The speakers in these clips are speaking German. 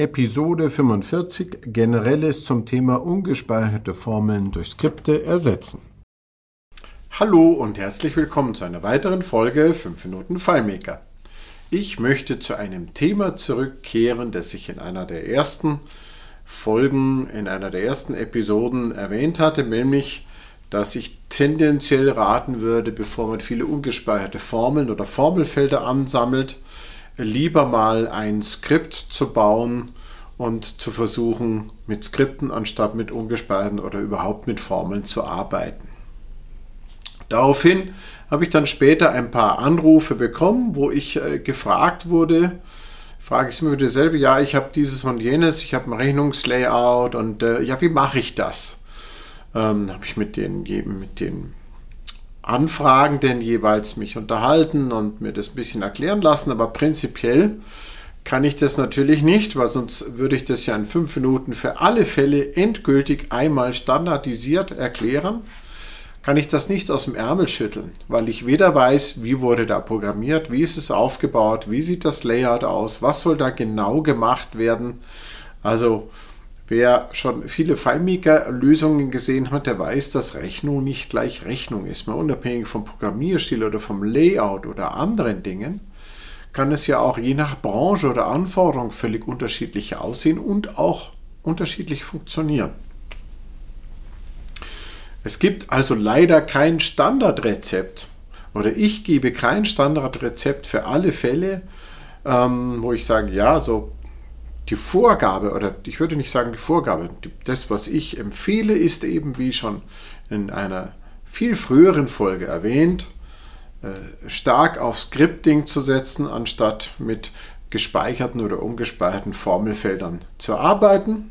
Episode 45 Generelles zum Thema ungespeicherte Formeln durch Skripte ersetzen. Hallo und herzlich willkommen zu einer weiteren Folge 5 Minuten FileMaker. Ich möchte zu einem Thema zurückkehren, das ich in einer der ersten Folgen, in einer der ersten Episoden erwähnt hatte, nämlich dass ich tendenziell raten würde, bevor man viele ungespeicherte Formeln oder Formelfelder ansammelt, lieber mal ein Skript zu bauen und zu versuchen, mit Skripten anstatt mit ungespeicherten oder überhaupt mit Formeln zu arbeiten. Daraufhin habe ich dann später ein paar Anrufe bekommen, wo ich äh, gefragt wurde, frage ich mir wieder selber, ja, ich habe dieses und jenes, ich habe ein Rechnungslayout und äh, ja, wie mache ich das? Ähm, habe ich mit den, mit den Anfragenden jeweils mich unterhalten und mir das ein bisschen erklären lassen, aber prinzipiell kann ich das natürlich nicht, weil sonst würde ich das ja in fünf Minuten für alle Fälle endgültig einmal standardisiert erklären. Kann ich das nicht aus dem Ärmel schütteln, weil ich weder weiß, wie wurde da programmiert, wie ist es aufgebaut, wie sieht das Layout aus, was soll da genau gemacht werden. Also Wer schon viele FileMaker-Lösungen gesehen hat, der weiß, dass Rechnung nicht gleich Rechnung ist. Mal unabhängig vom Programmierstil oder vom Layout oder anderen Dingen kann es ja auch je nach Branche oder Anforderung völlig unterschiedlich aussehen und auch unterschiedlich funktionieren. Es gibt also leider kein Standardrezept oder ich gebe kein Standardrezept für alle Fälle, ähm, wo ich sage, ja, so die Vorgabe, oder ich würde nicht sagen die Vorgabe, das, was ich empfehle, ist eben, wie schon in einer viel früheren Folge erwähnt, äh, stark auf Scripting zu setzen, anstatt mit gespeicherten oder ungespeicherten Formelfeldern zu arbeiten.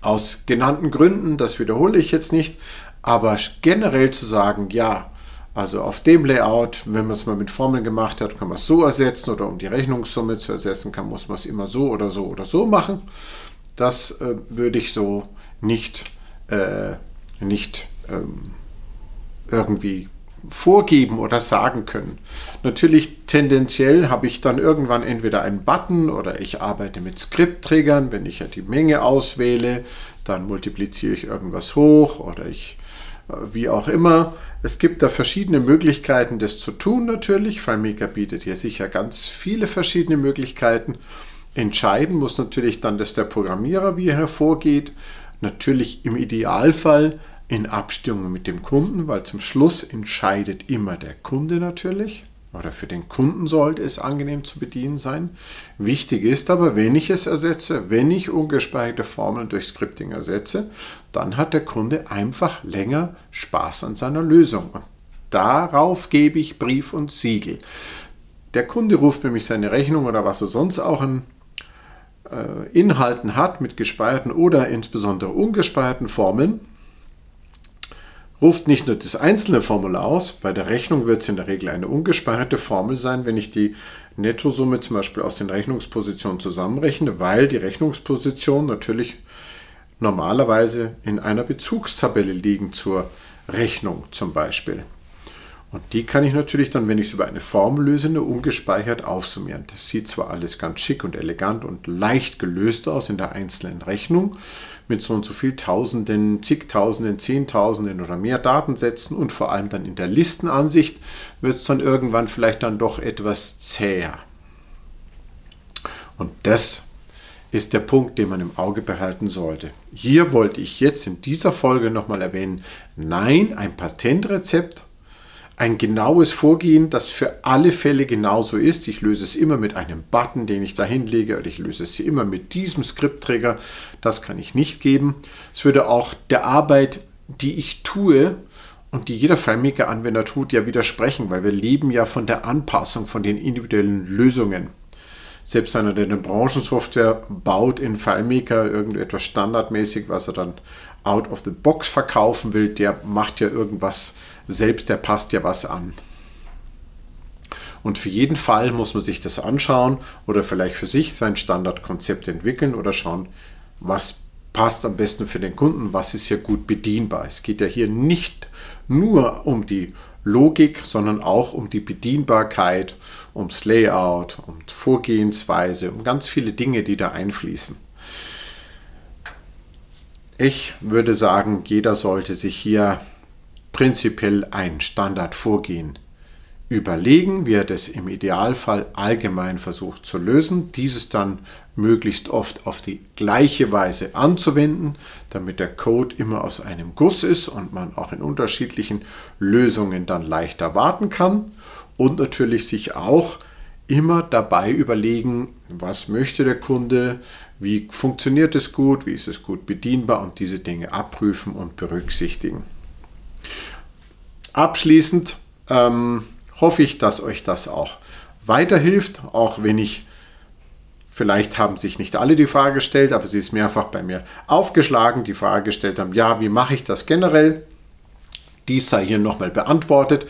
Aus genannten Gründen, das wiederhole ich jetzt nicht, aber generell zu sagen, ja, also auf dem Layout, wenn man es mal mit Formeln gemacht hat, kann man es so ersetzen oder um die Rechnungssumme zu ersetzen kann, muss man es immer so oder so oder so machen. Das äh, würde ich so nicht, äh, nicht ähm, irgendwie vorgeben oder sagen können. Natürlich tendenziell habe ich dann irgendwann entweder einen Button oder ich arbeite mit Skriptträgern. Wenn ich ja die Menge auswähle, dann multipliziere ich irgendwas hoch oder ich wie auch immer. Es gibt da verschiedene Möglichkeiten, das zu tun natürlich. FileMaker bietet hier sicher ganz viele verschiedene Möglichkeiten. Entscheiden muss natürlich dann, dass der Programmierer, wie er hervorgeht. Natürlich im Idealfall in Abstimmung mit dem Kunden, weil zum Schluss entscheidet immer der Kunde natürlich oder für den Kunden sollte es angenehm zu bedienen sein. Wichtig ist aber, wenn ich es ersetze, wenn ich ungespeicherte Formeln durch Scripting ersetze, dann hat der Kunde einfach länger Spaß an seiner Lösung. Und darauf gebe ich Brief und Siegel. Der Kunde ruft nämlich seine Rechnung oder was er sonst auch in äh, Inhalten hat mit gespeicherten oder insbesondere ungespeicherten Formeln ruft nicht nur das einzelne Formular aus, bei der Rechnung wird es in der Regel eine ungespeicherte Formel sein, wenn ich die Nettosumme zum Beispiel aus den Rechnungspositionen zusammenrechne, weil die Rechnungspositionen natürlich normalerweise in einer Bezugstabelle liegen zur Rechnung zum Beispiel. Und die kann ich natürlich dann, wenn ich es über eine Formel löse, nur ungespeichert aufsummieren. Das sieht zwar alles ganz schick und elegant und leicht gelöst aus in der einzelnen Rechnung, mit so und so viel Tausenden, zigtausenden, Zehntausenden oder mehr Datensätzen und vor allem dann in der Listenansicht wird es dann irgendwann vielleicht dann doch etwas zäher. Und das ist der Punkt, den man im Auge behalten sollte. Hier wollte ich jetzt in dieser Folge nochmal erwähnen, nein, ein Patentrezept ein genaues Vorgehen, das für alle Fälle genauso ist. Ich löse es immer mit einem Button, den ich da hinlege, oder ich löse es immer mit diesem Skriptträger. Das kann ich nicht geben. Es würde auch der Arbeit, die ich tue und die jeder FileMaker-Anwender tut, ja widersprechen, weil wir leben ja von der Anpassung von den individuellen Lösungen. Selbst einer, der eine Branchensoftware baut in FileMaker, irgendetwas standardmäßig, was er dann out of the box verkaufen will, der macht ja irgendwas selbst, der passt ja was an. Und für jeden Fall muss man sich das anschauen oder vielleicht für sich sein Standardkonzept entwickeln oder schauen, was passt am besten für den Kunden, was ist hier gut bedienbar. Es geht ja hier nicht nur um die Logik, sondern auch um die Bedienbarkeit, ums Layout, um Vorgehensweise, um ganz viele Dinge, die da einfließen. Ich würde sagen, jeder sollte sich hier prinzipiell ein Standardvorgehen überlegen, wie er das im Idealfall allgemein versucht zu lösen, dieses dann möglichst oft auf die gleiche Weise anzuwenden, damit der Code immer aus einem Guss ist und man auch in unterschiedlichen Lösungen dann leichter warten kann und natürlich sich auch immer dabei überlegen, was möchte der Kunde, wie funktioniert es gut, wie ist es gut bedienbar und diese Dinge abprüfen und berücksichtigen. Abschließend ähm, hoffe ich, dass euch das auch weiterhilft, auch wenn ich Vielleicht haben sich nicht alle die Frage gestellt, aber sie ist mehrfach bei mir aufgeschlagen, die Frage gestellt haben, ja, wie mache ich das generell? Dies sei hier nochmal beantwortet.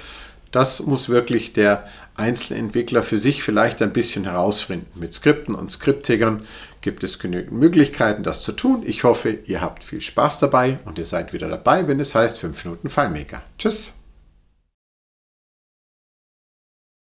Das muss wirklich der einzelne Entwickler für sich vielleicht ein bisschen herausfinden. Mit Skripten und Skriptigern gibt es genügend Möglichkeiten, das zu tun. Ich hoffe, ihr habt viel Spaß dabei und ihr seid wieder dabei, wenn es heißt 5 Minuten FileMaker. Tschüss!